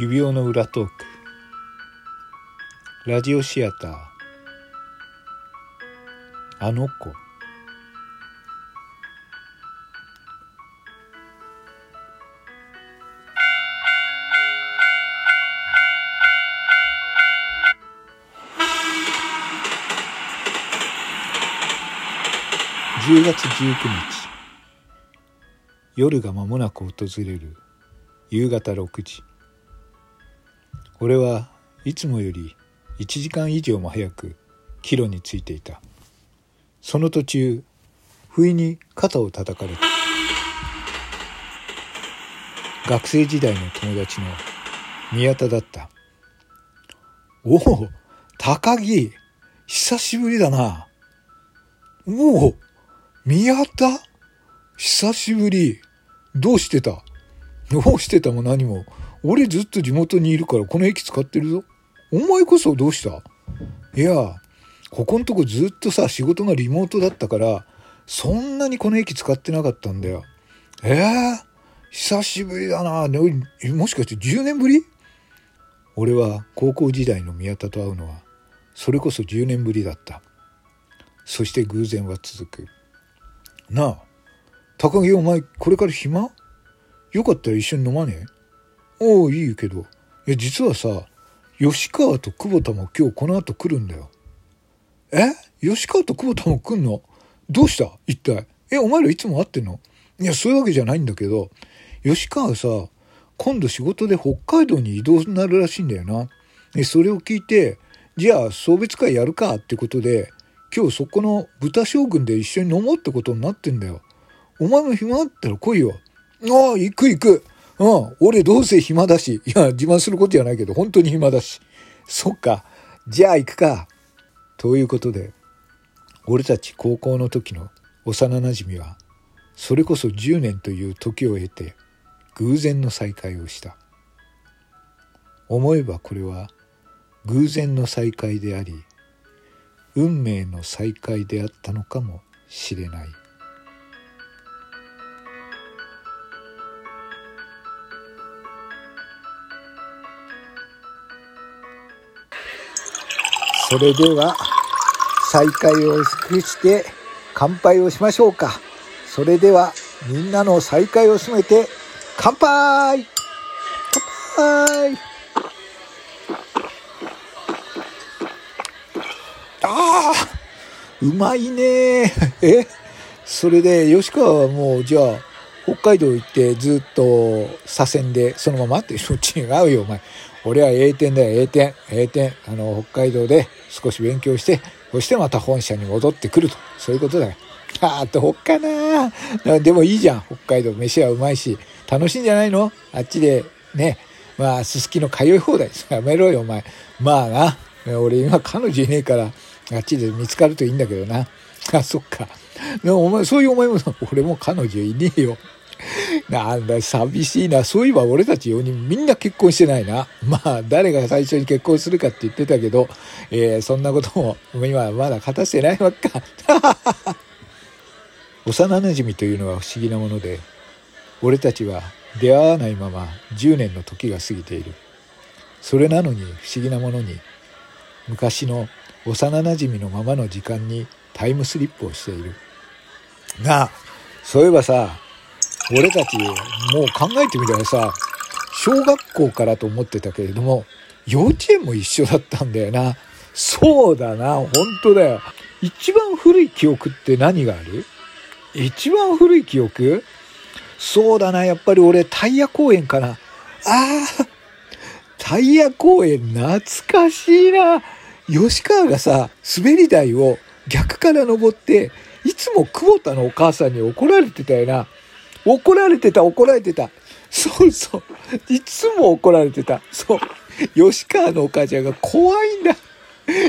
指輪の裏トーク。ラジオシアター。あの子。10月19日。夜が間もなく訪れる。夕方6時。俺はいつもより1時間以上も早く帰路についていた。その途中不意に肩を叩かれた。学生時代の友達の宮田だった。おお高木久しぶりだな。おお宮田久しぶり。どうしてた？どうしてたも何も。俺ずっと地元にいるからこの駅使ってるぞ。お前こそどうした？いや、ここんとこずっとさ、仕事がリモートだったから、そんなにこの駅使ってなかったんだよ。ええー、久しぶりだな。もしかして10年ぶり？俺は高校時代の宮田と会うのは、それこそ10年ぶりだった。そして偶然は続く。なあ、高木お前これから暇？よかったら一緒に飲まね？えおお、いいけど。いや、実はさ、吉川と久保田も今日この後来るんだよ。え？吉川と久保田も来んの？どうした？一体？え、お前らいつも会ってんの？いや、そういうわけじゃないんだけど、吉川さ、今度仕事で北海道に移動になるらしいんだよな。で、それを聞いて、じゃあ送別会やるかってことで、今日そこの豚将軍で一緒に飲もうってことになってんだよ。お前も暇あったら来いよ。ああ、行く行く。うん、俺どうせ暇だし。いや、自慢することじゃないけど、本当に暇だし。そっか。じゃあ行くか。ということで、俺たち高校の時の幼馴染は、それこそ10年という時を経て、偶然の再会をした。思えばこれは、偶然の再会であり、運命の再会であったのかもしれない。それでは再会を祝して乾杯をしましょうか。それではみんなの再会を進めて乾杯!乾杯!ああうまいね。え？それで吉川はもうじゃあ北海道行ってずっと左遷でそのままってそっち違うよお前俺は A 点だよ A 点 A 点あの北海道で少し勉強して、そしてまた本社に戻ってくると。そういうことだよ。あー、どっかなでもいいじゃん。北海道飯はうまいし。楽しいんじゃないの？あっちで、ね。まあ、すすきの通い放題。やめろよ、お前。まあな。俺今彼女いねえから、あっちで見つかるといいんだけどな。あ、そっか。お前、そういうお前も、俺も彼女いねえよ。なんだ、寂しいな。そういえば俺たち4人みんな結婚してないな。まあ、誰が最初に結婚するかって言ってたけど、えー、そんなことも今まだ果たしてないわけか。幼馴染というのは不思議なもので、俺たちは出会わないまま10年の時が過ぎている。それなのに不思議なものに、昔の幼馴染のままの時間にタイムスリップをしている。なあ、そういえばさ、俺たちもう考えてみたらさ、小学校からと思ってたけれども、幼稚園も一緒だったんだよな。そうだな、本当だよ。一番古い記憶って何がある？一番古い記憶？そうだな、やっぱり俺タイヤ公園かな。ああ、タイヤ公園懐かしいな。吉川がさ、滑り台を逆から登って、いつも久保田のお母さんに怒られてたよな。怒られてた、怒られてた。そうそう。いつも怒られてた。そう。吉川のお母ちゃんが怖いんだ。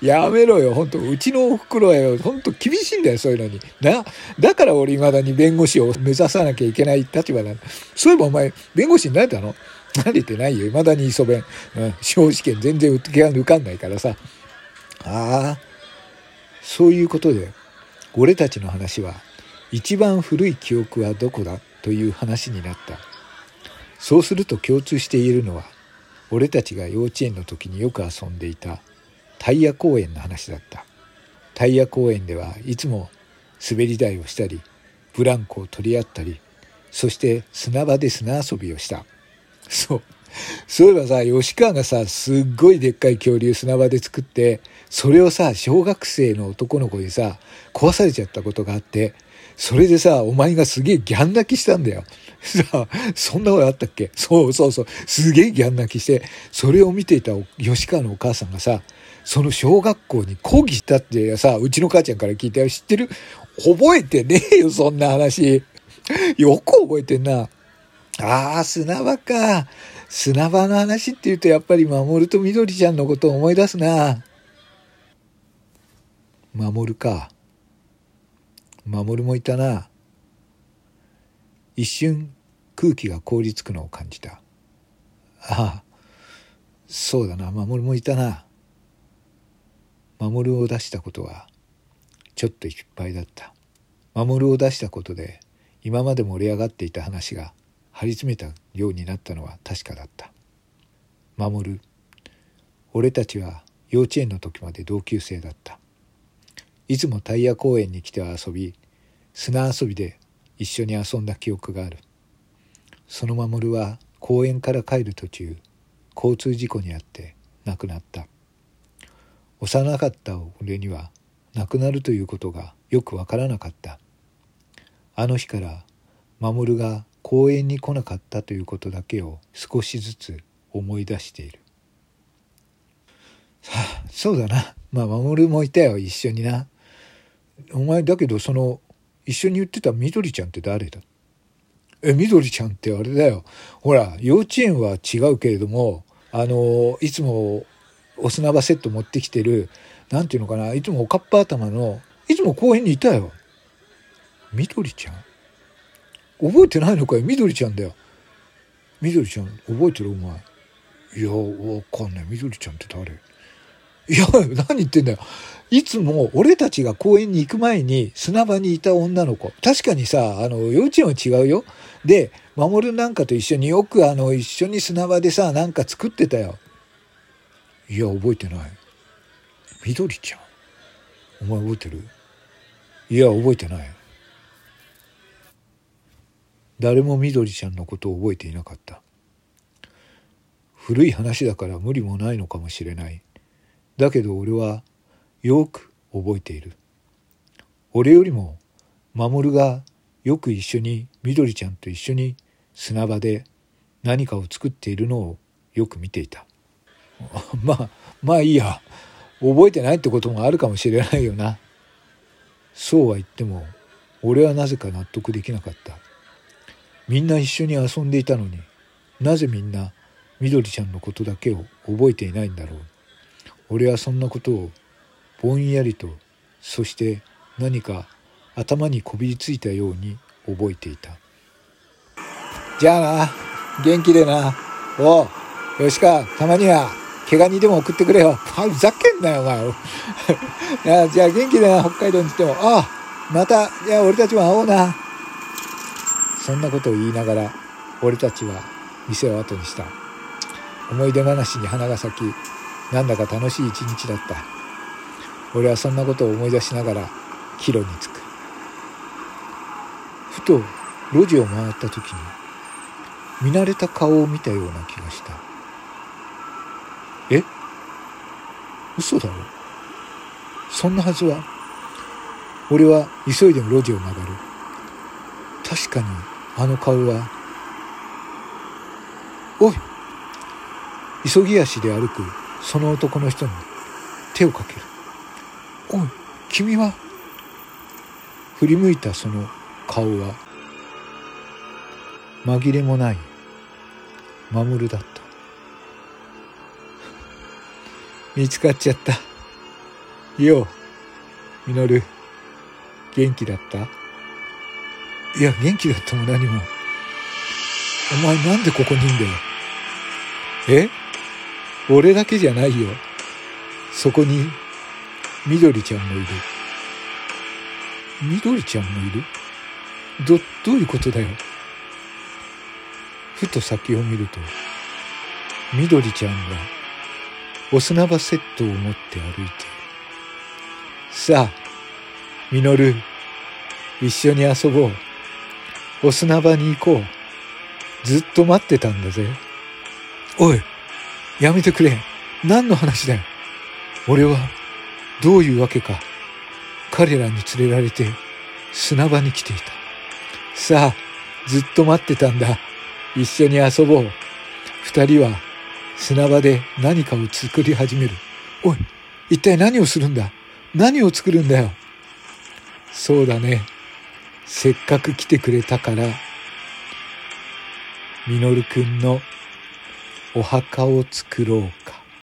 やめろよ、本当うちのお袋はよ、本当厳しいんだよ、そういうのに。な。だから俺未だに弁護士を目指さなきゃいけない立場なんだ。そういえばお前、弁護士になれたの？慣れてないよ。未だに磯弁。うん。司法試験全然受かんないからさ。ああ。そういうことで、俺たちの話は、一番古い記憶はどこだ？という話になった。そうすると共通して言えるのは俺たちが幼稚園の時によく遊んでいたタイヤ公園の話だった。タイヤ公園ではいつも滑り台をしたりブランコを取り合ったりそして砂場で砂遊びをした。そう。そういえばさ吉川がさすっごいでっかい恐竜砂場で作ってそれをさ小学生の男の子にさ壊されちゃったことがあってそれでさお前がすげえギャン泣きしたんだよ。さあそんなことあったっけ？そうそうそう。すげえギャン泣きしてそれを見ていた吉川のお母さんがさその小学校に講義したってさうちの母ちゃんから聞いたよ。知ってる？覚えてねえよそんな話。よく覚えてんな。ああ砂場か。砂場の話って言うとやっぱり守と緑ちゃんのことを思い出すな。守るか。守もいたな。一瞬空気が凍りつくのを感じた。ああ、そうだな、守もいたな。守を出したことはちょっと失敗だった。守を出したことで今まで盛り上がっていた話が張り詰めたようになったのは確かだった守俺たちは幼稚園の時まで同級生だったいつもタイヤ公園に来て遊び砂遊びで一緒に遊んだ記憶があるその守は公園から帰る途中交通事故に遭って亡くなった幼かった俺には亡くなるということがよくわからなかったあの日から守が公園に来なかったということだけを少しずつ思い出している。はあ、そうだな。まあ、守もいたよ、一緒にな。お前、だけど、その、一緒に言ってたみどりちゃんって誰だ？え、みどりちゃんってあれだよ。ほら、幼稚園は違うけれども、あの、いつもお砂場セット持ってきてる、なんていうのかな、いつもおかっぱ頭の、いつも公園にいたよ。みどりちゃん？覚えてないのかよみどりちゃんだよ。みどりちゃん覚えてるお前？いやわかんない。みどりちゃんって誰？いや何言ってんだよ。いつも俺たちが公園に行く前に砂場にいた女の子。確かにさあの幼稚園は違うよ。で守なんかと一緒によくあの一緒に砂場でさなんか作ってたよ。いや覚えてない。みどりちゃん。お前覚えてる？いや覚えてない。誰もみどりちゃんのことを覚えていなかった。古い話だから無理もないのかもしれない。だけど俺はよく覚えている。俺よりも守がよく一緒にみどりちゃんと一緒に砂場で何かを作っているのをよく見ていた。まあまあいいや。覚えてないってこともあるかもしれないよな。そうは言っても俺はなぜか納得できなかった。みんな一緒に遊んでいたのになぜみんなみどりちゃんのことだけを覚えていないんだろう。俺はそんなことをぼんやりとそして何か頭にこびりついたように覚えていた。じゃあな元気でな。おうよしかたまには怪我にでも送ってくれよ。ふざけんなよお前。じゃあ元気でな北海道に来ても。ああまたじゃあ俺たちも会おうな。そんなことを言いながら俺たちは店を後にした。思い出話に花が咲きなんだか楽しい一日だった。俺はそんなことを思い出しながら帰路に着く。ふと路地を回った時に見慣れた顔を見たような気がした。え？嘘だろ？そんなはずは？俺は急いで路地を曲がる。確かにあの顔はおい！急ぎ足で歩くその男の人に手をかける。おい君は？振り向いたその顔は紛れもない守だった。見つかっちゃった。ようみのる元気だった？いや、元気だったも何も。お前なんでここにいんだよ？え？俺だけじゃないよ。そこに、みどりちゃんもいる。みどりちゃんもいる？ど、どういうことだよ？ふと先を見ると、みどりちゃんがお砂場セットを持って歩いて。さあ、みのる、一緒に遊ぼう。お砂場に行こう。ずっと待ってたんだぜ。おい、やめてくれ。何の話だよ。俺は、どういうわけか、彼らに連れられて砂場に来ていた。さあ、ずっと待ってたんだ。一緒に遊ぼう。二人は砂場で何かを作り始める。おい、一体何をするんだ？何を作るんだよ？そうだね。せっかく来てくれたから、みのるくんのお墓を作ろう。